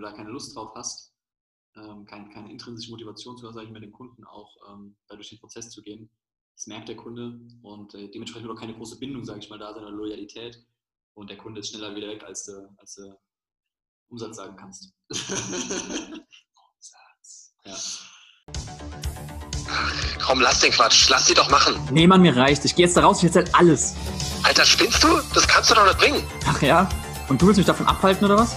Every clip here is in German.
du da keine Lust drauf hast, ähm, kein, keine intrinsische Motivation zu haben, mit dem Kunden auch ähm, da durch den Prozess zu gehen, das merkt der Kunde und äh, dementsprechend wird auch keine große Bindung, sage ich mal, da, sondern Loyalität und der Kunde ist schneller wieder weg, als du, als du Umsatz sagen kannst. Umsatz. Ja. Ach, komm, lass den Quatsch. Lass sie doch machen. Nee, Mann, mir reicht. Ich gehe jetzt da raus, ich erzähl alles. Alter, spinnst du? Das kannst du doch nicht bringen. Ach ja? Und du willst mich davon abhalten, oder was?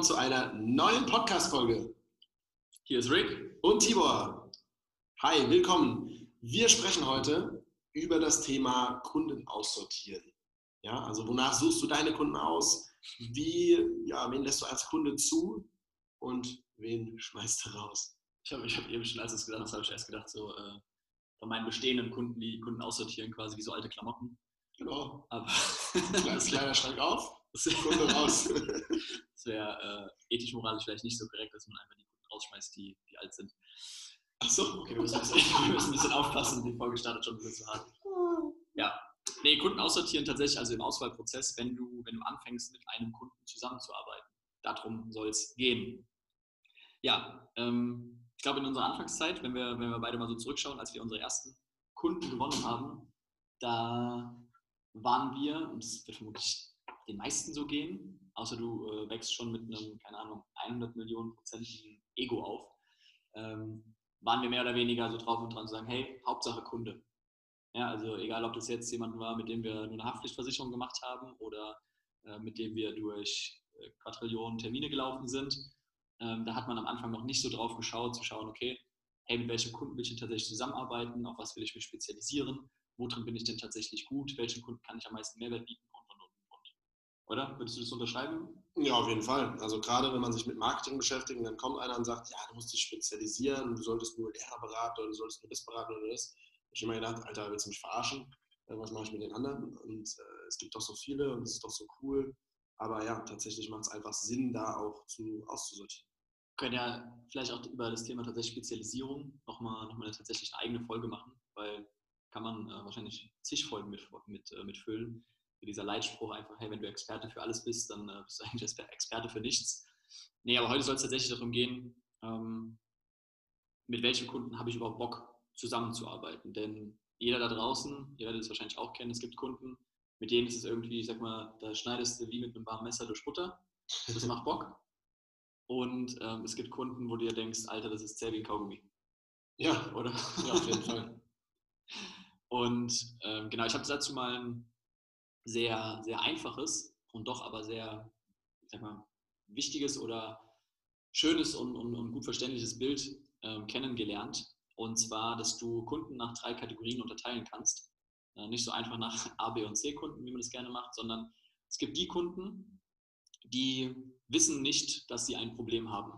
Willkommen zu einer neuen Podcast-Folge. Hier ist Rick und Tibor. Hi, willkommen. Wir sprechen heute über das Thema Kunden aussortieren. Ja, also wonach suchst du deine Kunden aus? Wie, ja, wen lässt du als Kunde zu und wen schmeißt du raus? Ich habe ich hab eben schon, als du es gesagt hast, habe ich erst gedacht, so äh, von meinen bestehenden Kunden, die Kunden aussortieren, quasi wie so alte Klamotten. Genau. Aber Kleines Kleiderschrank auf, Kunde raus. Das wäre äh, ethisch, moralisch vielleicht nicht so korrekt, dass man einfach die Kunden rausschmeißt, die, die alt sind. Achso. Okay, wir müssen, wir müssen ein bisschen aufpassen, die Folge startet schon ein bisschen zu hart. Ja. Nee, Kunden aussortieren tatsächlich, also im Auswahlprozess, wenn du, wenn du anfängst, mit einem Kunden zusammenzuarbeiten. Darum soll es gehen. Ja, ähm, ich glaube, in unserer Anfangszeit, wenn wir, wenn wir beide mal so zurückschauen, als wir unsere ersten Kunden gewonnen haben, da waren wir, und das wird vermutlich den meisten so gehen, außer du äh, wächst schon mit einem, keine Ahnung, 100 Millionen prozentigen Ego auf, ähm, waren wir mehr oder weniger so drauf und dran zu sagen, hey, Hauptsache Kunde. Ja, also egal, ob das jetzt jemand war, mit dem wir nur eine Haftpflichtversicherung gemacht haben oder äh, mit dem wir durch äh, Quadrillionen Termine gelaufen sind, ähm, da hat man am Anfang noch nicht so drauf geschaut, zu schauen, okay, hey, mit welchem Kunden will ich denn tatsächlich zusammenarbeiten, auf was will ich mich spezialisieren, wo drin bin ich denn tatsächlich gut, welchen Kunden kann ich am meisten Mehrwert bieten oder? Würdest du das unterschreiben? Ja, auf jeden Fall. Also gerade wenn man sich mit Marketing beschäftigt, dann kommt einer und sagt, ja, du musst dich spezialisieren, du solltest nur Lehrer beraten oder du solltest nur das beraten oder das. Ich habe immer gedacht, Alter, willst du mich verarschen? Äh, was mache ich mit den anderen? Und äh, es gibt doch so viele und es ist doch so cool. Aber ja, tatsächlich macht es einfach Sinn, da auch zu, auszusortieren. Wir können ja vielleicht auch über das Thema tatsächlich Spezialisierung nochmal noch mal tatsächlich eine eigene Folge machen, weil kann man äh, wahrscheinlich zig Folgen mit, mit, äh, mitfüllen dieser Leitspruch einfach, hey, wenn du Experte für alles bist, dann äh, bist du eigentlich Experte für nichts. Nee, aber heute soll es tatsächlich darum gehen, ähm, mit welchen Kunden habe ich überhaupt Bock zusammenzuarbeiten. Denn jeder da draußen, ihr werdet es wahrscheinlich auch kennen, es gibt Kunden, mit denen ist es irgendwie, ich sag mal, da schneidest du wie mit einem warmen Messer durch Butter. Das macht Bock. Und ähm, es gibt Kunden, wo du dir denkst, Alter, das ist zäh wie ein Kaugummi. Ja, oder? Ja, auf jeden Fall. Und ähm, genau, ich habe dazu mal ein sehr, sehr einfaches und doch aber sehr, sag mal, wichtiges oder schönes und, und, und gut verständliches Bild ähm, kennengelernt. Und zwar, dass du Kunden nach drei Kategorien unterteilen kannst. Äh, nicht so einfach nach A, B und C Kunden, wie man das gerne macht, sondern es gibt die Kunden, die wissen nicht, dass sie ein Problem haben.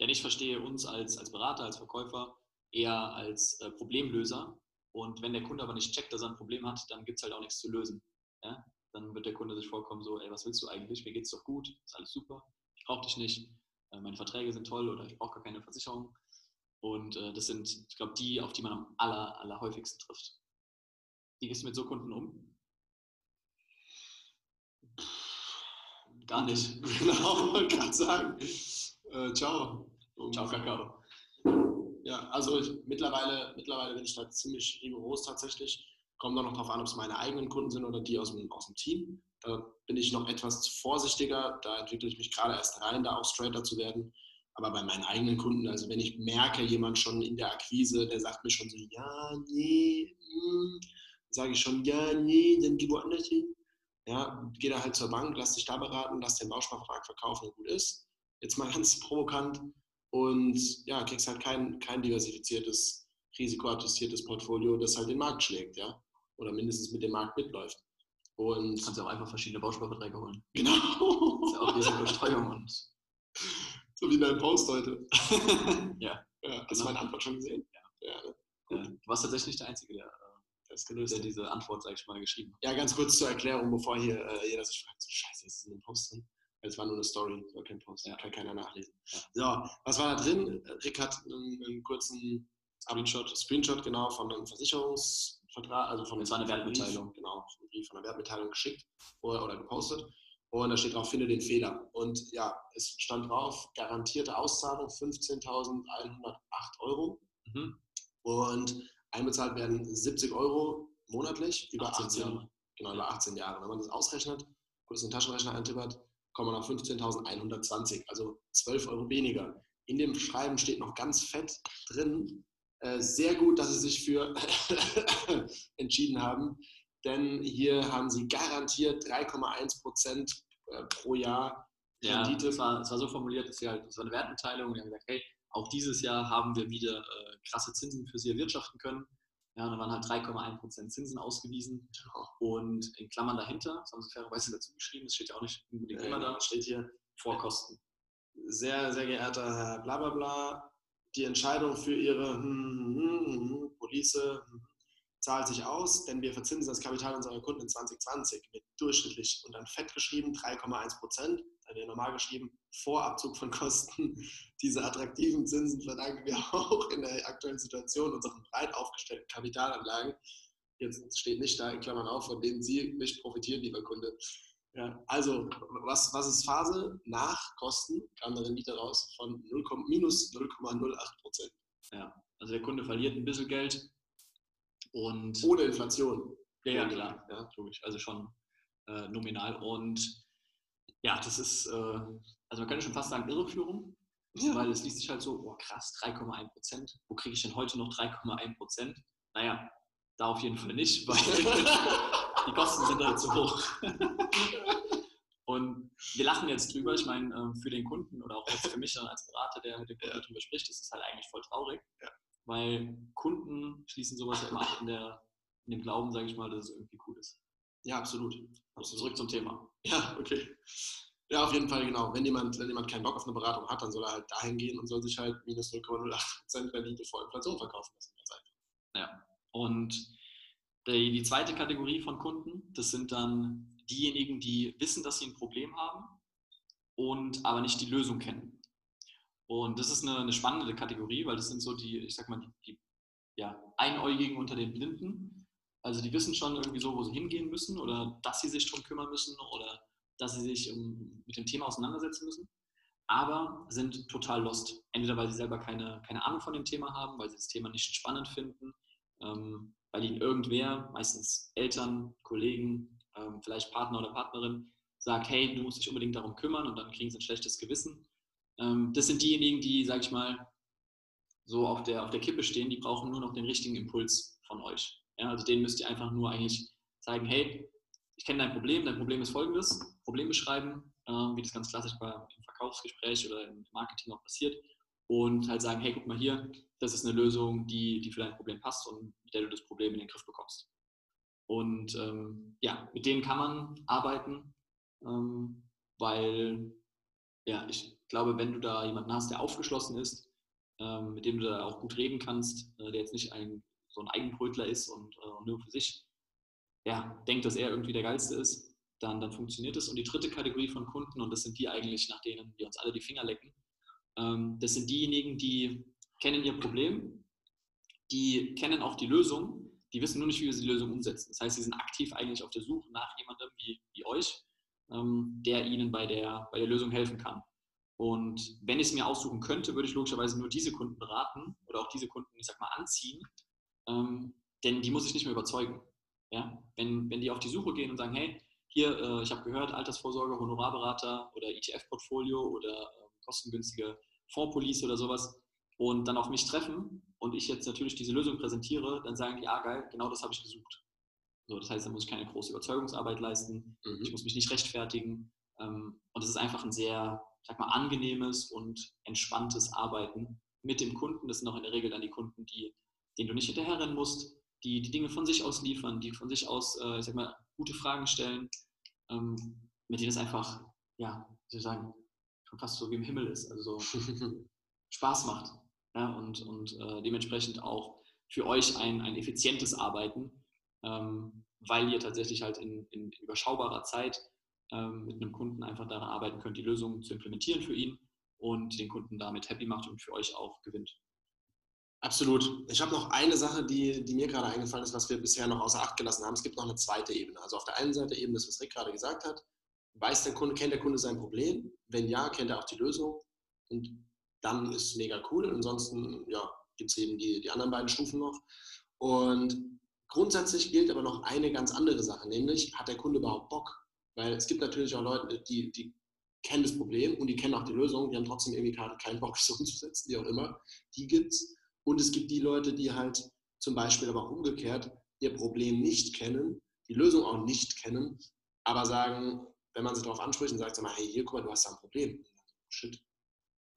Denn ich verstehe uns als, als Berater, als Verkäufer eher als äh, Problemlöser. Und wenn der Kunde aber nicht checkt, dass er ein Problem hat, dann gibt es halt auch nichts zu lösen ja, dann wird der Kunde sich vorkommen so, ey, was willst du eigentlich? Mir geht's doch gut, ist alles super, ich brauche dich nicht, äh, meine Verträge sind toll oder ich brauche gar keine Versicherung. Und äh, das sind, ich glaube, die, auf die man am aller, aller häufigsten trifft. Wie gehst du mit so Kunden um? Gar nicht. Genau, wollte gerade sagen. Äh, ciao. Ciao, Kakao. Ja, also ich, mittlerweile, mittlerweile bin ich da ziemlich rigoros tatsächlich. Kommt dann noch darauf an, ob es meine eigenen Kunden sind oder die aus dem, aus dem Team. Da bin ich noch etwas vorsichtiger. Da entwickle ich mich gerade erst rein, da auch straighter zu werden. Aber bei meinen eigenen Kunden, also wenn ich merke, jemand schon in der Akquise, der sagt mir schon so, ja, nee, hm, sage ich schon, ja, nee, dann geh woanders hin. Ja, geh da halt zur Bank, lass dich da beraten, lass den Bausparvertrag verkaufen und gut ist. jetzt mal ganz provokant, und ja, kriegst halt kein, kein diversifiziertes, risikoadjustiertes Portfolio, das halt den Markt schlägt, ja, oder mindestens mit dem Markt mitläuft. Und Du kannst ja auch einfach verschiedene Bausparverträge holen. genau, Das ist ja auch Risikostreuung und so wie dein Post heute. ja. Ja, hast du meine Antwort schon gesehen? Ja, ja ne? du warst tatsächlich nicht der Einzige, der, äh, das ist der gelöst. diese Antwort, sag ich mal, geschrieben hat. Ja, ganz kurz zur Erklärung, bevor hier äh, jeder sich fragt, so scheiße, ist das in einem Post drin? Es war nur eine Story, es war kein Post, Ja. kann keiner nachlesen. Ja. So, was war da drin? Rick hat einen, einen kurzen Screenshot, Screenshot genau von einem Versicherungsvertrag, also von war eine Brief, Wertmitteilung. Genau, von einer Wertmitteilung geschickt oder, oder gepostet. Und da steht drauf, finde den Fehler. Und ja, es stand drauf, garantierte Auszahlung 15.108 Euro. Mhm. Und einbezahlt werden 70 Euro monatlich über 18 18, Jahre. Genau, über 18 Jahre. Wenn man das ausrechnet, kurz in den Taschenrechner eintippert, kommt man auf 15.120, also 12 Euro weniger. In dem Schreiben steht noch ganz fett drin, sehr gut, dass Sie sich für entschieden haben, denn hier haben Sie garantiert 3,1 Prozent äh, pro Jahr Ja, Rendite. es war, es war so formuliert, dass sie halt, es war eine Wertmitteilung und die haben gesagt, hey, auch dieses Jahr haben wir wieder äh, krasse Zinsen für sie erwirtschaften können. Ja, und da waren halt 3,1% Zinsen ausgewiesen und in Klammern dahinter, das haben sie fairerweise dazu geschrieben, das steht ja auch nicht unbedingt immer da, steht hier Vorkosten. sehr, sehr geehrter Herr Blablabla, die Entscheidung für Ihre hm, hm, hm, Police zahlt sich aus, denn wir verzinsen das Kapital unserer Kunden in 2020 mit durchschnittlich und dann fett geschrieben 3,1 Prozent, dann wäre normal geschrieben vor Abzug von Kosten. Diese attraktiven Zinsen verdanken wir auch in der aktuellen Situation unseren breit aufgestellten Kapitalanlagen. Jetzt steht nicht da in Klammern auf, von denen Sie nicht profitieren, lieber Kunde. Ja, also, was, was ist Phase? Nach Kosten kam eine Rendite raus von 0, minus 0,08 Prozent. Ja, also der Kunde verliert ein bisschen Geld und Ohne Inflation. Ja, ja, klar, Ja. logisch, also schon äh, nominal. Und ja, das ist, äh, also man könnte schon fast sagen, Irreführung, Ja. weil es liest sich halt so, oh krass, 3,1 Prozent. Wo kriege ich denn heute noch 3,1 Prozent? Naja, da auf jeden Fall nicht, weil die Kosten sind halt zu hoch. Und wir lachen jetzt drüber. Ich meine, äh, für den Kunden oder auch jetzt für mich als Berater, der mit dem Kunden drüber spricht, ist es halt eigentlich voll traurig. Weil Kunden schließen sowas ja immer ab in, der, in dem Glauben, sage ich mal, dass es irgendwie cool ist. Ja, absolut. Also zurück zum Thema. Ja, okay. Ja, auf jeden Fall, genau. Wenn jemand, wenn jemand keinen Bock auf eine Beratung hat, dann soll er halt dahin gehen und soll sich halt minus 0,08% Rendite vor Inflation verkaufen lassen. Einfach. Und die, die zweite Kategorie von Kunden, das sind dann diejenigen, die wissen, dass sie ein Problem haben und aber nicht die Lösung kennen. Und das ist eine, eine spannende Kategorie, weil das sind so die, ich sag mal, die, die ja, Einäugigen unter den Blinden. Also die wissen schon irgendwie so, wo sie hingehen müssen oder dass sie sich darum kümmern müssen oder dass sie sich um, mit dem Thema auseinandersetzen müssen, aber sind total lost. Entweder weil sie selber keine, keine Ahnung von dem Thema haben, weil sie das Thema nicht spannend finden, ähm, weil ihnen irgendwer, meistens Eltern, Kollegen, ähm, vielleicht Partner oder Partnerin, sagt, hey, du musst dich unbedingt darum kümmern und dann kriegen sie ein schlechtes Gewissen. Ähm, das sind diejenigen, die, sag ich mal, so auf der, auf der Kippe stehen, die brauchen nur noch den richtigen Impuls von euch. Ja, also denen müsst ihr einfach nur eigentlich zeigen, hey, ich kenne dein Problem, dein Problem ist folgendes, Problem beschreiben, äh, wie das ganz klassisch bei, im Verkaufsgespräch oder im Marketing auch passiert und halt sagen, hey, guck mal hier, das ist eine Lösung, die, die für dein Problem passt und mit der du das Problem in den Griff bekommst. Und ähm, ja, mit denen kann man arbeiten, ähm, weil ja, ich glaube, wenn du da jemanden hast, der aufgeschlossen ist, ähm, mit dem du da auch gut reden kannst, äh, der jetzt nicht ein, so ein Eigenbrötler ist und äh, nur für sich ja, denkt, dass er irgendwie der Geilste ist, dann, dann funktioniert es. Und die dritte Kategorie von Kunden, und das sind die eigentlich, nach denen wir uns alle die Finger lecken, ähm, das sind diejenigen, die kennen ihr Problem, die kennen auch die Lösung, die wissen nur nicht, wie wir die Lösung umsetzen. Das heißt, sie sind aktiv eigentlich auf der Suche nach jemandem wie, wie euch, ähm, der ihnen bei der, bei der Lösung helfen kann. Und wenn ich es mir aussuchen könnte, würde ich logischerweise nur diese Kunden beraten oder auch diese Kunden, ich sag mal, anziehen, ähm, denn die muss ich nicht mehr überzeugen. Ja? Wenn, wenn die auf die Suche gehen und sagen, hey, hier, äh, ich habe gehört, Altersvorsorge, Honorarberater oder ETF-Portfolio oder kostengünstige Fondspolice oder sowas und dann auf mich treffen und ich jetzt natürlich diese Lösung präsentiere, dann sagen die, ah geil, genau das habe ich gesucht. So, das heißt, da muss ich keine große Überzeugungsarbeit leisten, ich muss mich nicht rechtfertigen ähm, und es ist einfach ein sehr sag mal, angenehmes und entspanntes Arbeiten mit dem Kunden. Das sind auch in der Regel dann die Kunden, die, denen du nicht hinterherrennen musst, die die Dinge von sich aus liefern, die von sich aus, äh, ich sag mal, gute Fragen stellen, ähm, mit denen es einfach, ja, wie fast so wie im Himmel ist, also so Spaß macht. Ja, und und äh, dementsprechend auch für euch ein, ein effizientes Arbeiten, ähm, weil ihr tatsächlich halt in, in überschaubarer Zeit ähm, mit einem Kunden einfach daran arbeiten könnt, die Lösung zu implementieren für ihn und den Kunden damit happy macht und für euch auch gewinnt. Absolut. Ich habe noch eine Sache, die, die mir gerade eingefallen ist, was wir bisher noch außer Acht gelassen haben. Es gibt noch eine zweite Ebene. Also auf der einen Seite eben das, was Rick gerade gesagt hat. Weiß der Kunde, kennt der Kunde sein Problem? Wenn ja, kennt er auch die Lösung. Und dann ist es mega cool. Ansonsten ja, gibt es eben die, die anderen beiden Stufen noch. Und grundsätzlich gilt aber noch eine ganz andere Sache, nämlich hat der Kunde überhaupt Bock? Weil es gibt natürlich auch Leute, die, die kennen das Problem und die kennen auch die Lösung, die haben trotzdem irgendwie keinen Bock, das umzusetzen, wie auch immer. Die gibt es. Und es gibt die Leute, die halt zum Beispiel aber auch umgekehrt ihr Problem nicht kennen, die Lösung auch nicht kennen, aber sagen, wenn man sie darauf anspricht und sagt, sag mal, hey, hier, guck mal, du hast da ein Problem. Shit.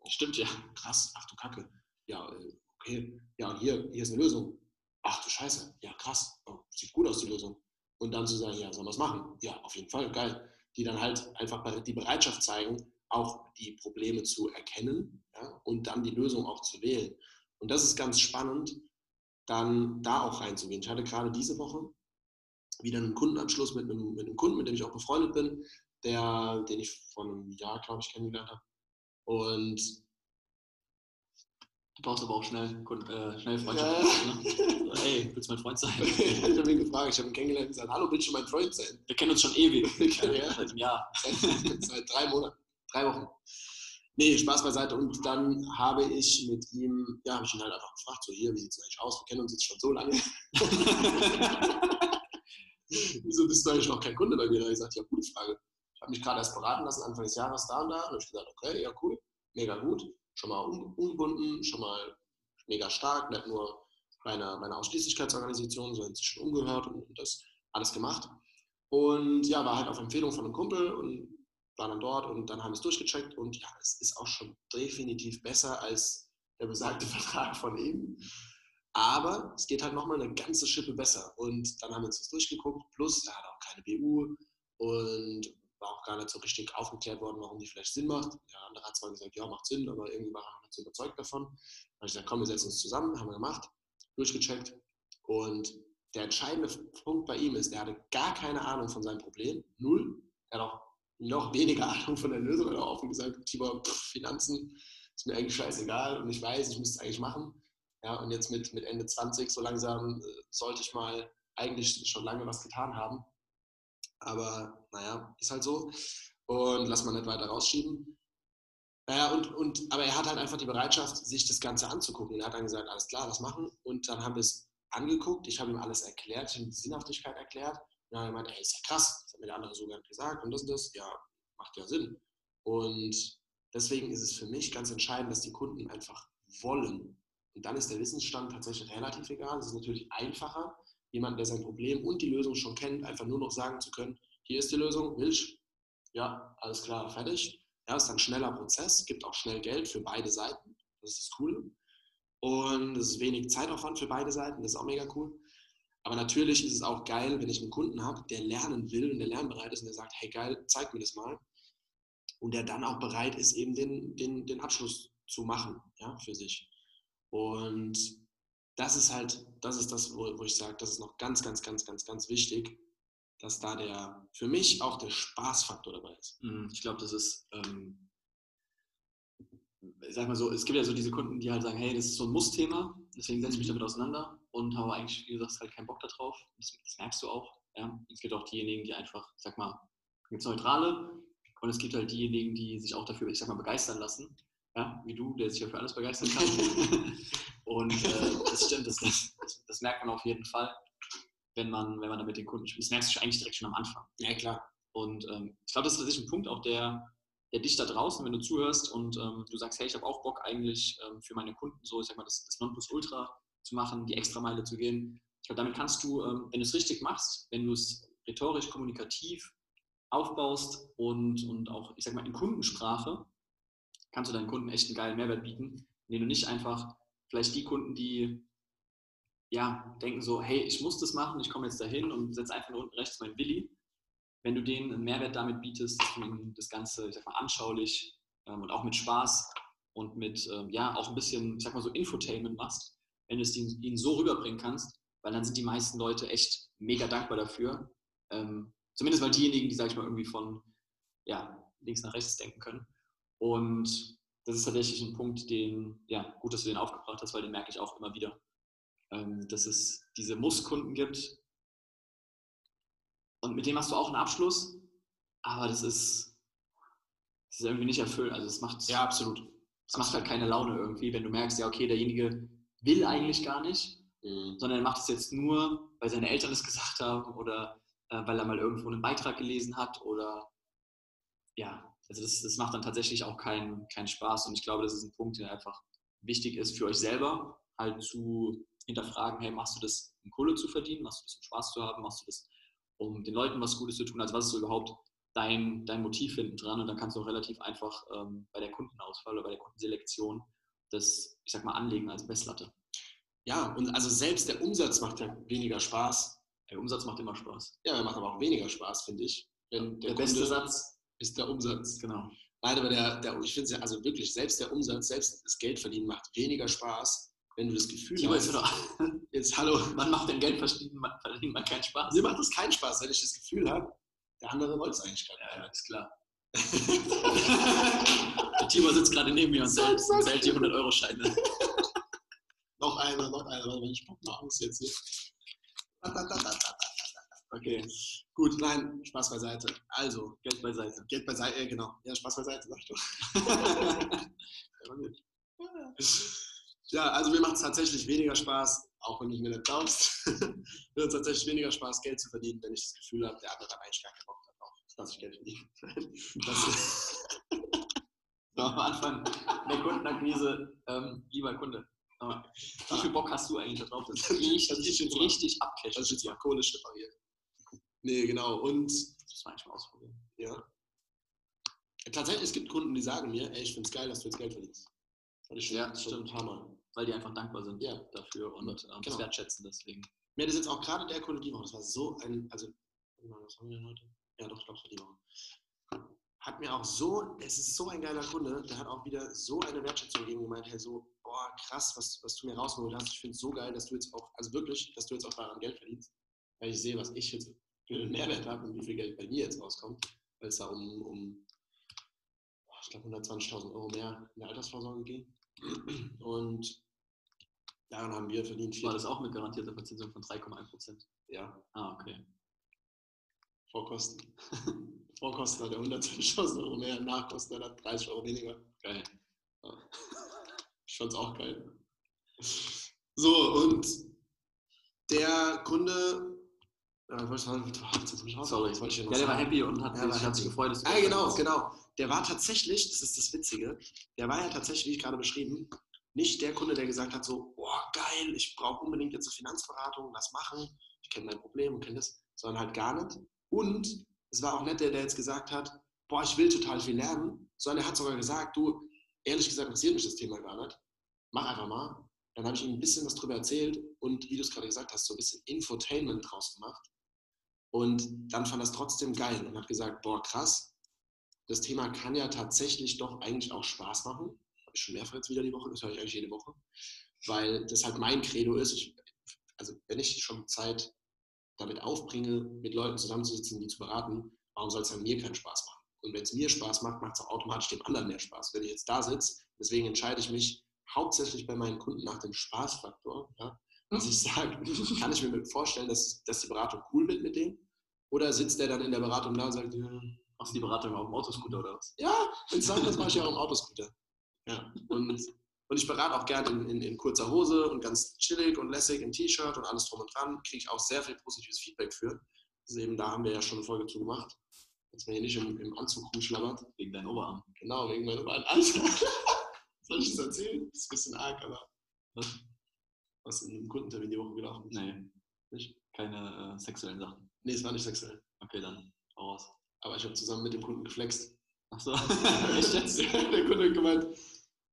Stimmt, ja. Krass. Ach du Kacke. Ja, äh, okay. Ja, und hier, hier ist eine Lösung. Ach du Scheiße. Ja, krass. Oh, sieht gut aus, die Lösung. Und dann zu sagen, ja, sollen wir es machen? Ja, auf jeden Fall, geil. Die dann halt einfach die Bereitschaft zeigen, auch die Probleme zu erkennen ja, und dann die Lösung auch zu wählen. Und das ist ganz spannend, dann da auch reinzugehen. Ich hatte gerade diese Woche wieder einen Kundenanschluss mit einem, mit einem Kunden, mit dem ich auch befreundet bin, der, den ich vor einem Jahr, glaube ich, kennengelernt habe. Und Du brauchst aber auch schnell, äh, schnell Freundschaft. Ja. Ne? So, ey, willst du mein Freund sein? ich habe ihn gefragt, ich habe ihn kennengelernt und gesagt, hallo, willst du mein Freund sein? Wir kennen uns schon ewig. ja, seit einem Jahr. Seit, seit drei Monaten, drei Wochen. Nee, Spaß beiseite. Und dann habe ich mit ihm, ja, habe ich ihn halt einfach gefragt, so hier, wie sieht es eigentlich aus? Wir kennen uns jetzt schon so lange. Wieso bist du eigentlich noch kein Kunde bei mir? Da habe ich gesagt, ja, gute Frage. Ich habe mich gerade erst beraten lassen, Anfang des Jahres da und da. Und habe ich gesagt, okay, ja, cool, mega gut. Schon mal ungebunden, schon mal mega stark, nicht nur bei einer, Ausschließlichkeitsorganisation, sondern sich schon umgehört und, und das alles gemacht. Und ja, war halt auf Empfehlung von einem Kumpel und war dann dort und dann haben wir es durchgecheckt und ja, es ist auch schon definitiv besser als der besagte Vertrag von ihm. Aber es geht halt nochmal eine ganze Schippe besser. Und dann haben wir uns das durchgeguckt. Plus, da hat auch keine BU und war auch gar nicht so richtig aufgeklärt worden, warum die vielleicht Sinn macht. Der andere hat zwar gesagt, ja, macht Sinn, aber irgendwie war er nicht so überzeugt davon. Dann habe ich gesagt, komm, wir setzen uns zusammen, haben wir gemacht, durchgecheckt. Und der entscheidende Punkt bei ihm ist, der hatte gar keine Ahnung von seinem Problem, null. Er hat auch noch weniger Ahnung von der Lösung oder offen gesagt, Tibor, Finanzen ist mir eigentlich scheißegal und ich weiß, ich müsste es eigentlich machen. Ja, und jetzt mit, mit Ende 20 so langsam äh, sollte ich mal eigentlich schon lange was getan haben. Aber naja, ist halt so. Und lass mal nicht weiter rausschieben. Naja, und, und, aber er hat halt einfach die Bereitschaft, sich das Ganze anzugucken. Er hat dann gesagt, alles klar, was machen. Und dann haben wir es angeguckt. Ich habe ihm alles erklärt, ich die Sinnhaftigkeit erklärt. Und dann hat er gemeint, ey, ist ja krass, das hat mir der andere so gar gesagt und das und das. Ja, macht ja Sinn. Und deswegen ist es für mich ganz entscheidend, dass die Kunden einfach wollen. Und dann ist der Wissensstand tatsächlich relativ egal. Es ist natürlich einfacher, jemand, der sein Problem und die Lösung schon kennt, einfach nur noch sagen zu können, hier ist die Lösung, Milch, ja, alles klar, fertig. Ja, ist ein schneller Prozess, gibt auch schnell Geld für beide Seiten. Das ist das Coole. Und es ist wenig Zeitaufwand für beide Seiten, das ist auch mega cool. Aber natürlich ist es auch geil, wenn ich einen Kunden habe, der lernen will und der lernbereit ist und der sagt, hey geil, zeig mir das mal. Und der dann auch bereit ist, eben den, den, den Abschluss zu machen, ja, für sich. Und das ist halt, das ist das, wo, wo ich sage, das ist noch ganz, ganz, ganz, ganz, ganz wichtig, dass da der, für mich auch der Spaßfaktor dabei ist. Mhm, ich glaube, das ist, ähm, ich sag mal so, es gibt ja so diese Kunden, die halt sagen, hey, das ist so ein Muss-Thema, deswegen setze ich mich damit auseinander und habe eigentlich, wie gesagt, halt keinen Bock darauf. Das, das merkst du auch. Ja? Es gibt auch diejenigen, die einfach, ich sag mal, gibt Neutrale und es gibt halt diejenigen, die sich auch dafür, ich sag mal, begeistern lassen. Ja, wie du, der sich ja für alles begeistern kann. und äh, das stimmt, das, das, das, merkt man auf jeden Fall, wenn man, wenn man da mit den Kunden spielt. Das merkst du eigentlich direkt schon am Anfang. Ja, klar. Und ähm, ich glaube, das ist tatsächlich ein Punkt auch, der, der dich da draußen, wenn du zuhörst und ähm, du sagst, hey, ich habe auch Bock eigentlich ähm, für meine Kunden so, ich sag mal, das, das Nonplusultra zu machen, die Extrameile zu gehen. Ich glaube, damit kannst du, ähm, wenn du es richtig machst, wenn du es rhetorisch, kommunikativ aufbaust und, und auch, ich sag mal, in Kundensprache kannst du deinen Kunden echt einen geilen Mehrwert bieten, indem du nicht einfach vielleicht die Kunden, die ja, denken so, hey, ich muss das machen, ich komme jetzt dahin und setze einfach nur unten rechts meinen Willi. Wenn du denen einen Mehrwert damit bietest, dass du ihnen das Ganze, ich sag mal, anschaulich ähm, und auch mit Spaß und mit, ähm, ja, auch ein bisschen, ich sag mal so, Infotainment machst, wenn du es ihnen, ihnen so rüberbringen kannst, weil dann sind die meisten Leute echt mega dankbar dafür. Ähm, zumindest weil diejenigen, die, sag ich mal, irgendwie von ja, links nach rechts denken können. Und das ist tatsächlich ein Punkt, den, ja, gut, dass du den aufgebracht hast, weil den merke ich auch immer wieder ähm, dass es diese Muss-Kunden gibt. Und mit dem hast du auch einen Abschluss, aber das ist, das ist irgendwie nicht erfüllt. Also es macht, Ja, absolut. es macht halt keine Laune irgendwie, wenn du merkst, ja, okay, derjenige will eigentlich gar nicht, Mhm. sondern er macht es jetzt nur, weil seine Eltern es gesagt haben oder äh, weil er mal irgendwo einen Beitrag gelesen hat oder ja, also das, das macht dann tatsächlich auch keinen keinen Spaß und ich glaube, das ist ein Punkt, der einfach wichtig ist für euch selber, halt zu hinterfragen, hey, machst du das, um Kohle zu verdienen, machst du das, um Spaß zu haben, machst du das, um den Leuten was Gutes zu tun, also was ist so überhaupt dein, dein Motiv hinten dran und dann kannst du auch relativ einfach ähm, bei der Kundenauswahl oder bei der Kundenselektion das, ich sag mal, anlegen als Messlatte. Ja, und also selbst der Umsatz macht ja weniger Spaß. Der Umsatz macht immer Spaß. Ja, er macht aber auch weniger Spaß, finde ich. Wenn der, Der beste Kunde Satz, ist der Umsatz. genau. Nein, aber der, der, ich finde es ja, also wirklich, selbst der Umsatz, selbst das Geld verdienen macht weniger Spaß, wenn du das Gefühl Timo, hast, jetzt, oder, jetzt, hallo, man macht dem Geld verdienen, man verdient man keinen Spaß. mir macht das keinen Spaß, wenn ich das Gefühl habe, der andere wollte es eigentlich gar Ja, nicht. ist klar. Der Timo sitzt gerade neben mir und zählt, zählt die 100-Euro-Scheine. noch einer, noch einer, warte mal, ich guck mal aus jetzt hier. Okay, Gut, nein, Spaß beiseite. Also, Geld beiseite. Geld beiseite, äh, genau. Ja, Spaß beiseite, sag ich doch. Ja, also mir macht es tatsächlich weniger Spaß, auch wenn du mir nicht glaubst, mir macht es tatsächlich weniger Spaß, Geld zu verdienen, wenn ich das Gefühl habe, der andere hat eigentlich gar keinen Bock darauf, dass ich Geld verdiene. Das, So, am Anfang der Kundenakquise, ähm, lieber Kunde, aber wie viel Bock hast du eigentlich darauf, dass Das ist richtig, jetzt richtig, abcashst? das ist jetzt mal Kohle separiert. Nee, genau. Und Das muss man eigentlich mal ausprobieren. ja. Tatsächlich, es gibt Kunden, die sagen mir, ey, ich finde es geil, dass du jetzt Geld verdienst. Das hatte ich Ja, stimmt. paar Mal. Weil die einfach dankbar sind Ja. dafür und ähm, das Genau. wertschätzen deswegen. Mir hat das jetzt auch gerade der Kunde die Woche, das war so ein, also, was haben wir denn heute? Ja, doch, ich glaube, war die Woche. Hat mir auch so, es ist so ein geiler Kunde, der hat auch wieder so eine Wertschätzung gegeben und gemeint, hey, so, boah, krass, was, was du mir rausgeholt hast. Ich finde es so geil, dass du jetzt auch, also wirklich, dass du jetzt auch daran Geld verdienst, weil ich sehe, was ich jetzt für einen Mehrwert habe und wie viel Geld bei mir jetzt rauskommt, weil es da um, um ich glaube, 120.000 Euro mehr in der Altersvorsorge ging. Und daran haben wir verdient War das auch mit garantierter Verzinsung von 3,1 Prozent? Ja, Ah, okay. vor Kosten. vor Kosten hat er 120.000 Euro mehr, nach Kosten hat er 30 Euro weniger. Geil. Ich fand's auch geil. So, und der Kunde. Ja, was wollte ich, was wollte raus- Sorry. was wollte ich noch Ja, der war happy und hat, Ja, sich, hat sich gefreut, dass Ah, Geld genau, genau. Der war tatsächlich, das ist das Witzige, der war ja tatsächlich, wie ich gerade beschrieben, nicht der Kunde, der gesagt hat, so, boah, geil, ich brauche unbedingt jetzt eine Finanzberatung, das machen, ich kenne mein Problem und kenne das, sondern halt gar nicht. Und es war auch nicht der, der jetzt gesagt hat, boah, ich will total viel lernen, sondern er hat sogar gesagt, du, ehrlich gesagt interessiert mich das Thema gar nicht, mach einfach mal. Dann habe ich ihm ein bisschen was drüber erzählt und wie du es gerade gesagt hast, so ein bisschen Infotainment draus gemacht. Und dann fand es trotzdem geil und hat gesagt, boah, krass, das Thema kann ja tatsächlich doch eigentlich auch Spaß machen. Habe ich schon mehrfach jetzt wieder die Woche, das höre ich eigentlich jede Woche. Weil das halt mein Credo ist. Ich, also wenn ich schon Zeit damit aufbringe, mit Leuten zusammenzusitzen, die zu beraten, warum soll es dann mir keinen Spaß machen? Und wenn es mir Spaß macht, macht es auch automatisch dem anderen mehr Spaß. Wenn ich jetzt da sitze, deswegen entscheide ich mich hauptsächlich bei meinen Kunden nach dem Spaßfaktor. Ja? Dass ich sage, kann ich mir vorstellen, dass, dass die Beratung cool wird mit dem? Oder sitzt der dann in der Beratung da und sagt, ja, Machst du die Beratung auf dem Autoscooter oder was? ja, wenn es sein das mache ich ja auch im Autoscooter. Ja. Und, und ich berate auch gerne in, in, in kurzer Hose und ganz chillig und lässig im T-Shirt und alles drum und dran. Kriege ich auch sehr viel positives Feedback für. Also eben, da haben wir ja schon eine Folge zu gemacht. Dass man hier nicht im, im Anzug rumschlabbert. Wegen deinem Oberarm. Genau, wegen beiden Alter. Soll ich das erzählen? Das ist ein bisschen arg, aber Was? Was in einem Kundentermin die Woche gelaufen ist. Nee, Nicht? keine äh, sexuellen Sachen. Nee, es war nicht sexuell. Okay, dann hau raus. Aber ich habe zusammen mit dem Kunden geflext. Achso, echt jetzt? der Kunde hat gemeint,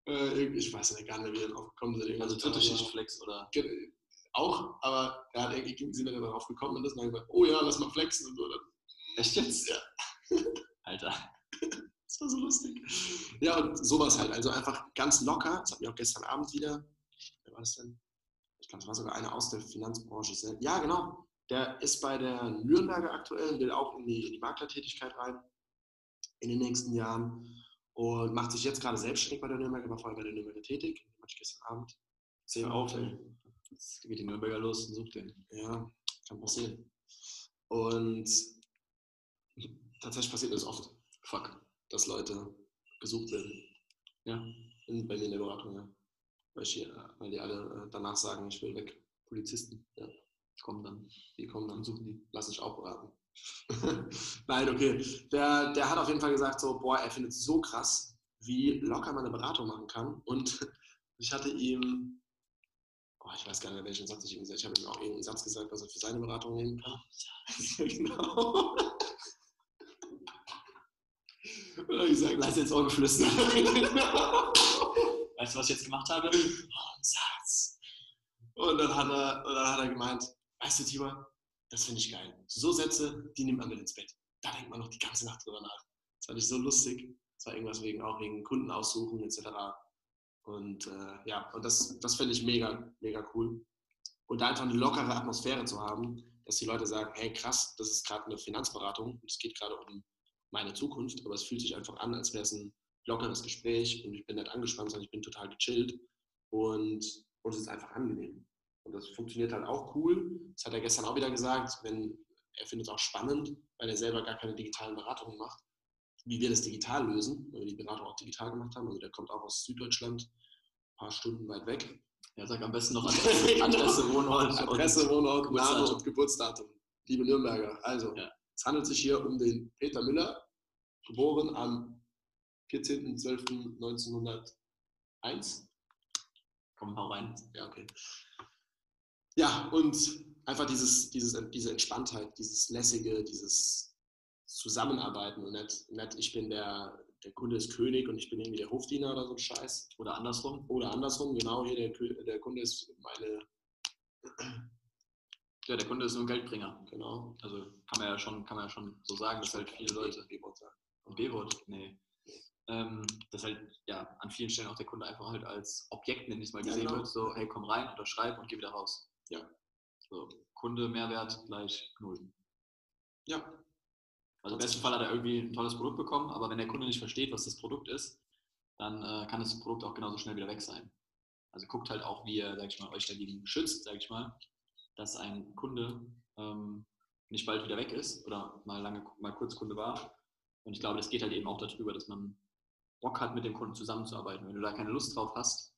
äh, ich weiß ja gar nicht, wie wir darauf gekommen sind. Also dritte Schichtflex oder? Ge- Auch, aber er hat irgendwie sind wir darauf gekommen und das dann gesagt, oh ja, lass mal flexen und so. Echt jetzt? Ja. Alter. Das war so lustig. Ja, und sowas halt. Also einfach ganz locker. Das hatten wir auch gestern Abend wieder. Wer war das denn? Es war sogar einer aus der Finanzbranche selbst. Ja, genau. Der ist bei der Nürnberger aktuell, will auch in die, in die Maklertätigkeit rein in den nächsten Jahren und macht sich jetzt gerade selbstständig bei der Nürnberger, war vorher bei der Nürnberger tätig. Den hatte ich gestern Abend. Zehn auf, Minuten. ey. Jetzt geht die Nürnberger los und sucht den. Ja, kann passieren. Und tatsächlich passiert das oft, Fuck. dass Leute gesucht werden. Ja. In, bei mir in der Beratung, ja. Weil, ich hier, weil die alle äh, danach sagen, ich will weg. Polizisten, ja. Kommen dann. Die kommen dann, suchen die. Lass ich auch beraten. Nein, okay. Der, der hat auf jeden Fall gesagt, so, boah, er findet es so krass, wie locker man eine Beratung machen kann. Und ich hatte ihm, oh, ich weiß gar nicht welchen Satz ich ihm gesagt habe. Ich habe ihm auch irgendeinen Satz gesagt, was er für seine Beratung nehmen kann. genau. Und ich gesagt, Leise ins Ohr geflüstert. Weißt du, was ich jetzt gemacht habe? Oh, Satz. Und dann hat er, und dann hat er gemeint, weißt du, Tibor, das finde ich geil. So Sätze, die nimmt man mit ins Bett. Da denkt man noch die ganze Nacht drüber nach. Das fand ich so lustig. Das war irgendwas wegen auch wegen Kunden aussuchen etc. Und äh, ja, und das, das finde ich mega, mega cool. Und da einfach eine lockere Atmosphäre zu haben, dass die Leute sagen, hey krass, das ist gerade eine Finanzberatung und es geht gerade um meine Zukunft, aber es fühlt sich einfach an, als wäre es ein lockeres Gespräch und ich bin nicht angespannt, sondern ich bin total gechillt und, und es ist einfach angenehm. Und das funktioniert halt auch cool. Das hat er gestern auch wieder gesagt, wenn, er findet es auch spannend, weil er selber gar keine digitalen Beratungen macht, wie wir das digital lösen, weil wir die Beratung auch digital gemacht haben. Also der kommt auch aus Süddeutschland, ein paar Stunden weit weg. Ja, sag am besten noch Adresse, Adresse Wohnort. Adresse, Wohnort, Name Geburtsdatum. und Geburtsdatum. Liebe Nürnberger, also Ja. es handelt sich hier um den Peter Müller, geboren am 14.12.1901. Komm, hau rein. Ja, okay. Ja, und einfach dieses, dieses, diese Entspanntheit, dieses Lässige, dieses Zusammenarbeiten und nicht, nicht ich bin der, der Kunde ist König und ich bin irgendwie der Hofdiener oder so ein Scheiß. Oder andersrum. Oder andersrum, genau, hier der, der Kunde ist meine, Ja, der Kunde ist nur ein Geldbringer. genau. Also kann man ja schon, kann man ja schon so sagen, dass halt viele Leute. B-Wort sagen. Und B-Wort? Nee. Ähm, dass halt ja an vielen Stellen auch der Kunde einfach halt als Objekt, nenne ich es mal, Ja, gesehen genau. wird. So, hey, komm rein, unterschreib und geh wieder raus. Ja. So, Kunde, Mehrwert gleich null. Ja, Also im besten Fall hat er irgendwie ein tolles Produkt bekommen, aber wenn der Kunde nicht versteht, was das Produkt ist, dann äh, kann das Produkt auch genauso schnell wieder weg sein. Also guckt halt auch, wie ihr, sag ich mal, euch dagegen schützt, sag ich mal, dass ein Kunde ähm, nicht bald wieder weg ist oder mal lange, mal kurz Kunde war. Und ich glaube, das geht halt eben auch darüber, dass man Bock hat, mit dem Kunden zusammenzuarbeiten. Wenn du da keine Lust drauf hast,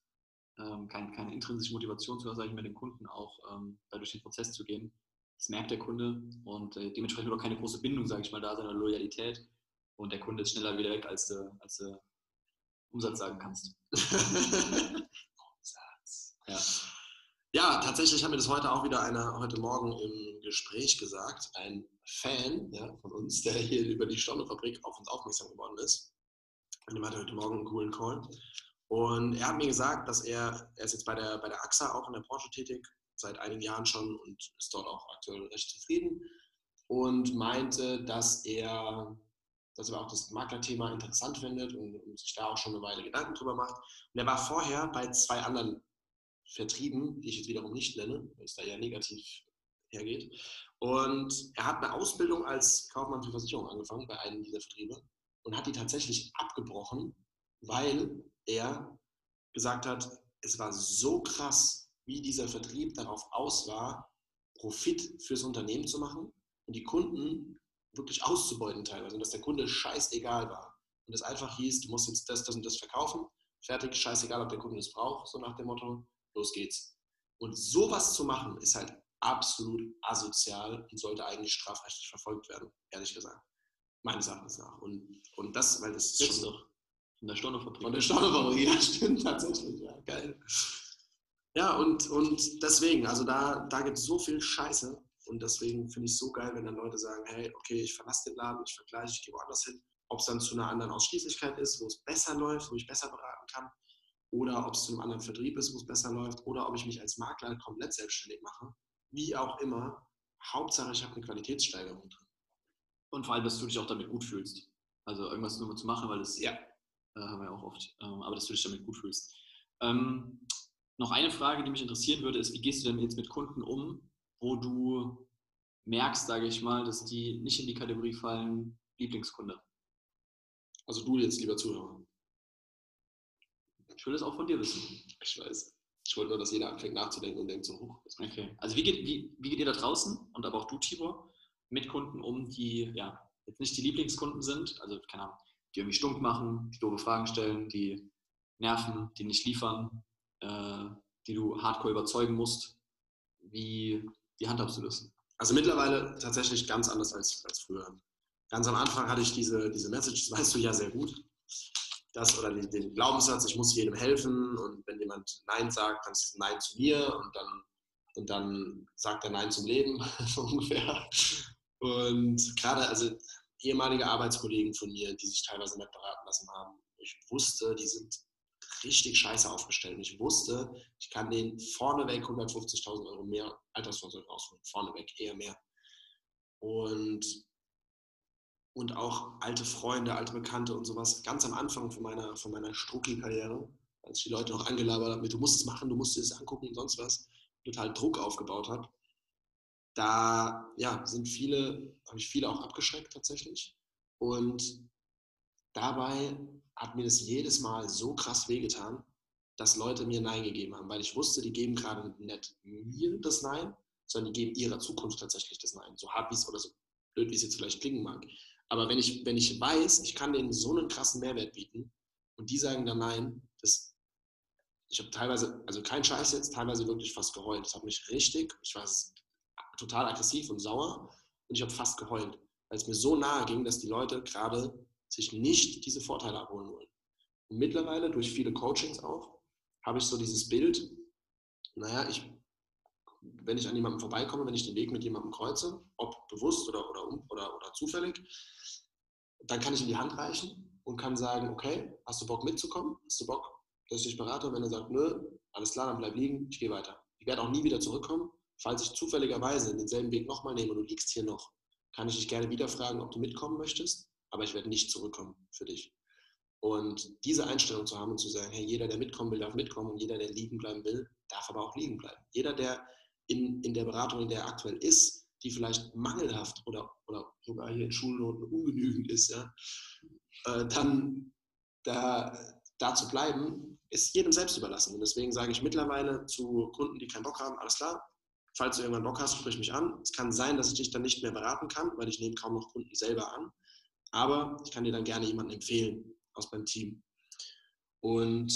ähm, kein, keine intrinsische Motivation zu haben, mit dem Kunden auch ähm, da durch den Prozess zu gehen, das merkt der Kunde und äh, dementsprechend wird auch keine große Bindung, sage ich mal, da sein oder Loyalität. Und der Kunde ist schneller wieder weg, als du, als du Umsatz sagen kannst. Ja. Ja, tatsächlich hat mir das heute auch wieder einer heute Morgen im Gespräch gesagt. Ein Fan ja, von uns, der hier über die Stornofabrik auf uns aufmerksam geworden ist. Und dem hatte heute Morgen einen coolen Call. Und er hat mir gesagt, dass er, er ist jetzt bei der, bei der AXA auch in der Branche tätig, seit einigen Jahren schon und ist dort auch aktuell recht zufrieden. Und meinte, dass er, dass er auch das Maklerthema interessant findet und, und sich da auch schon eine Weile Gedanken drüber macht. Und er war vorher bei zwei anderen Vertrieben, die ich jetzt wiederum nicht nenne, weil es da eher negativ hergeht. Und er hat eine Ausbildung als Kaufmann für Versicherung angefangen bei einem dieser Vertriebe und hat die tatsächlich abgebrochen, weil er gesagt hat, es war so krass, wie dieser Vertrieb darauf aus war, Profit fürs Unternehmen zu machen und die Kunden wirklich auszubeuten teilweise und dass der Kunde scheißegal war. Und es einfach hieß, du musst jetzt das, das und das verkaufen, fertig, scheißegal, ob der Kunde es braucht, so nach dem Motto, los geht's. Und sowas zu machen, ist halt absolut asozial und sollte eigentlich strafrechtlich verfolgt werden, ehrlich gesagt. Meines Erachtens nach. Und, und das, weil das ist Jetzt schon doch. Von der Stornofabrik. von der Staunerfabrik, ja, stimmt, tatsächlich, ja, geil. Ja, und, und deswegen, also da, da gibt es so viel Scheiße und deswegen finde ich es so geil, wenn dann Leute sagen, hey, okay, ich verlasse den Laden, ich vergleiche, ich gehe woanders hin ob es dann zu einer anderen Ausschließlichkeit ist, wo es besser läuft, wo ich besser beraten kann, oder ob es zu einem anderen Vertrieb ist, wo es besser läuft, oder ob ich mich als Makler komplett selbstständig mache. Wie auch immer, Hauptsache ich habe eine Qualitätssteigerung drin. Und vor allem, dass du dich auch damit gut fühlst. Also irgendwas nur zu machen, weil das Ja. äh, haben wir ja auch oft, ähm, aber dass du dich damit gut fühlst. Ähm, noch eine Frage, die mich interessieren würde, ist, wie gehst du denn jetzt mit Kunden um, wo du merkst, sage ich mal, dass die nicht in die Kategorie fallen, Lieblingskunde? Also du jetzt, lieber Zuhörer. Ich will das auch von dir wissen. Ich weiß. Ich wollte nur, dass jeder anfängt nachzudenken und denkt so, hoch. Okay. Also wie geht, wie, wie geht ihr da draußen und aber auch du, Tibor, mit Kunden um, die ja jetzt nicht die Lieblingskunden sind, also keine Ahnung, die irgendwie stunk machen, die doofe Fragen stellen, die nerven, die nicht liefern, äh, die du hardcore überzeugen musst. Wie, wie handhabst du das? Also mittlerweile tatsächlich ganz anders als, als früher. Ganz am Anfang hatte ich diese, diese Message, das weißt du ja sehr gut. Das oder den, den Glaubenssatz, ich muss jedem helfen und wenn jemand Nein sagt, dann ist es Nein zu mir und dann, und dann sagt er Nein zum Leben, so ungefähr. Und gerade also ehemalige Arbeitskollegen von mir, die sich teilweise nicht beraten lassen haben, ich wusste, die sind richtig scheiße aufgestellt. Und ich wusste, ich kann denen vorneweg 150.000 Euro mehr Altersvorsorge rausholen. Vorneweg eher mehr. Und, und auch alte Freunde, alte Bekannte und sowas. Ganz am Anfang von meiner, von meiner Strucki-Karriere, als ich die Leute noch angelabert habe mit, du musst es machen, du musst es angucken und sonst was, total Druck aufgebaut habe. Da ja, sind viele, habe ich viele auch abgeschreckt tatsächlich. Und dabei hat mir das jedes Mal so krass wehgetan, dass Leute mir Nein gegeben haben, weil ich wusste, die geben gerade nicht mir das Nein, sondern die geben ihrer Zukunft tatsächlich das Nein. So hart wie es oder so blöd, wie es jetzt vielleicht klingen mag. Aber wenn ich, wenn ich weiß, ich kann denen so einen krassen Mehrwert bieten und die sagen dann Nein, das, ich habe teilweise, also kein Scheiß jetzt, teilweise wirklich fast geheult. Das hat mich richtig, ich war total aggressiv und sauer und ich habe fast geheult, weil es mir so nahe ging, dass die Leute gerade sich nicht diese Vorteile abholen wollen. Und mittlerweile, durch viele Coachings auch, habe ich so dieses Bild, naja, ich, wenn ich an jemandem vorbeikomme, wenn ich den Weg mit jemandem kreuze, ob bewusst oder, oder, oder, oder zufällig, dann kann ich ihm die Hand reichen und kann sagen, okay, hast du Bock mitzukommen? Hast du Bock, dass ich dich berate? Und wenn er sagt, nö, alles klar, dann bleib liegen, ich gehe weiter. Ich werde auch nie wieder zurückkommen. Falls ich zufälligerweise denselben Weg nochmal nehme und du liegst hier noch, kann ich dich gerne wieder fragen, ob du mitkommen möchtest aber ich werde nicht zurückkommen für dich. Und diese Einstellung zu haben und zu sagen, hey, jeder, der mitkommen will, darf mitkommen und jeder, der liegen bleiben will, darf aber auch liegen bleiben. Jeder, der in, in der Beratung, in der er aktuell ist, die vielleicht mangelhaft oder, oder sogar hier in Schulnoten ungenügend ist, ja, äh, dann da, da zu bleiben, ist jedem selbst überlassen. Und deswegen sage ich mittlerweile zu Kunden, die keinen Bock haben, alles klar, falls du irgendwann Bock hast, sprich mich an. Es kann sein, dass ich dich dann nicht mehr beraten kann, weil ich nehme kaum noch Kunden selber an. Aber ich kann dir dann gerne jemanden empfehlen aus meinem Team. Und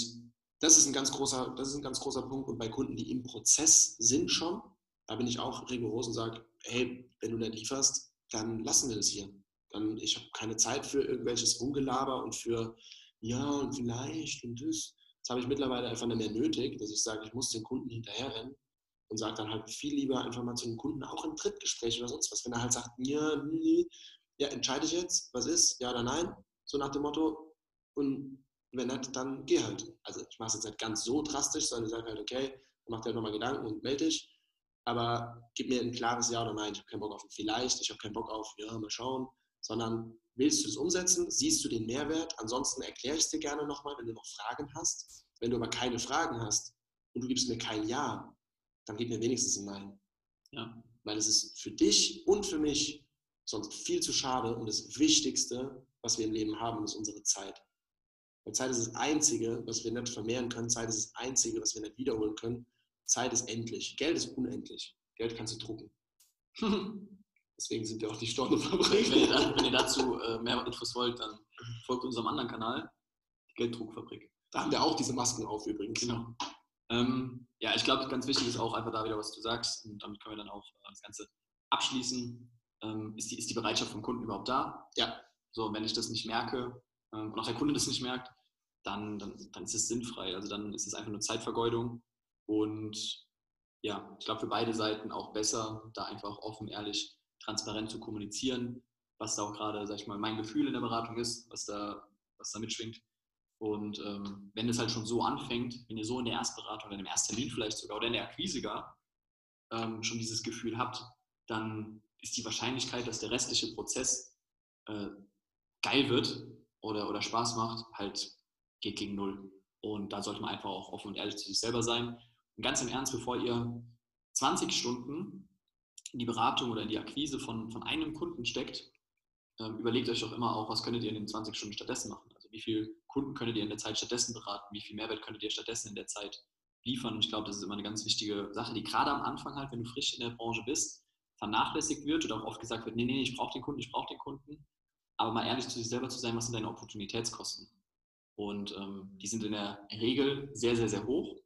das ist ein ganz großer, das ist ein ganz großer Punkt. Und bei Kunden, die im Prozess sind schon, da bin ich auch rigoros und sage, hey, wenn du nicht lieferst, dann lassen wir das hier. Dann, ich habe keine Zeit für irgendwelches Rumgelaber und für ja und vielleicht und das. Das habe ich mittlerweile einfach nicht mehr nötig, dass ich sage, ich muss den Kunden hinterherrennen und sage dann halt viel lieber einfach mal zu dem Kunden, auch im Drittgespräch oder sonst was. Wenn er halt sagt, ja, ja, entscheide ich jetzt, was ist, ja oder nein, so nach dem Motto. Und wenn nicht, dann geh halt. Also ich mache es jetzt nicht ganz so drastisch, sondern ich sage halt, okay, mach dir halt nochmal Gedanken und melde dich. Aber gib mir ein klares Ja oder Nein. Ich habe keinen Bock auf ein Vielleicht, ich habe keinen Bock auf, ja, mal schauen. Sondern willst du es umsetzen? Siehst du den Mehrwert? Ansonsten erkläre ich es dir gerne nochmal, wenn du noch Fragen hast. Wenn du aber keine Fragen hast und du gibst mir kein Ja, dann gib mir wenigstens ein Nein. Ja. Weil es ist für dich und für mich sonst viel zu schade und das Wichtigste, was wir im Leben haben, ist unsere Zeit. Weil Zeit ist das Einzige, was wir nicht vermehren können. Zeit ist das Einzige, was wir nicht wiederholen können. Zeit ist endlich. Geld ist unendlich. Geld kannst du drucken. Deswegen sind wir auch die Stornofabrik. Wenn, ihr, wenn ihr dazu äh, mehr Infos wollt, dann folgt unserem anderen Kanal, die Gelddruckfabrik. Da haben wir auch diese Masken auf übrigens. Genau. Ähm, ja, ich glaube, ganz wichtig ist auch einfach da wieder, was du sagst. Und damit können wir dann auch äh, das Ganze abschließen ähm, ist, die, ist die Bereitschaft vom Kunden überhaupt da? Ja. So, wenn ich das nicht merke ähm, und auch der Kunde das nicht merkt, dann, dann, dann ist es sinnfrei. Also dann ist es einfach nur Zeitvergeudung. Und ja, ich glaube für beide Seiten auch besser, da einfach offen, ehrlich, transparent zu kommunizieren, was da auch gerade, sag ich mal, mein Gefühl in der Beratung ist, was da, was da mitschwingt. Und ähm, wenn es halt schon so anfängt, wenn ihr so in der Erstberatung oder im Ersttermin vielleicht sogar oder in der Akquise gar ähm, schon dieses Gefühl habt, dann ist die Wahrscheinlichkeit, dass der restliche Prozess äh, geil wird oder, oder Spaß macht, halt geht gegen null. Und da sollte man einfach auch offen und ehrlich zu sich selber sein. Und ganz im Ernst, bevor ihr 20 Stunden in die Beratung oder in die Akquise von, von einem Kunden steckt, ähm, überlegt euch doch immer auch, was könntet ihr in den 20 Stunden stattdessen machen. Wie viele Kunden könntet ihr in der Zeit stattdessen beraten, wie viel Mehrwert könntet ihr stattdessen in der Zeit liefern. Und ich glaube, das ist immer eine ganz wichtige Sache, die gerade am Anfang halt, wenn du frisch in der Branche bist, vernachlässigt wird oder auch oft gesagt wird, nee, nee, ich brauche den Kunden, ich brauche den Kunden. Aber mal ehrlich zu sich selber zu sein, was sind deine Opportunitätskosten? Und ähm, die sind in der Regel sehr, sehr, sehr hoch,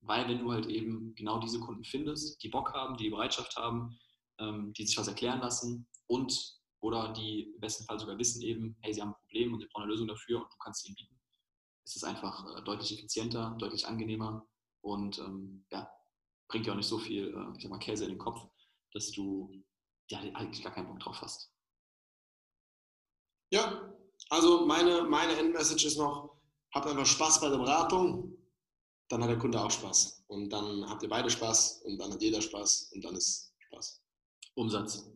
weil wenn du halt eben genau diese Kunden findest, die Bock haben, die die Bereitschaft haben, ähm, die sich was erklären lassen und oder die im besten Fall sogar wissen eben, hey, sie haben ein Problem und sie brauchen eine Lösung dafür und du kannst sie ihnen bieten, ist es einfach äh, deutlich effizienter, deutlich angenehmer und ähm, ja, bringt dir auch nicht so viel, äh, ich sag mal, Käse in den Kopf, dass du ja eigentlich gar keinen Bock drauf hast. Ja, also meine, meine Endmessage ist noch, habt einfach Spaß bei der Beratung, dann hat der Kunde auch Spaß. Und dann habt ihr beide Spaß und dann hat jeder Spaß und dann ist Spaß. Umsatz.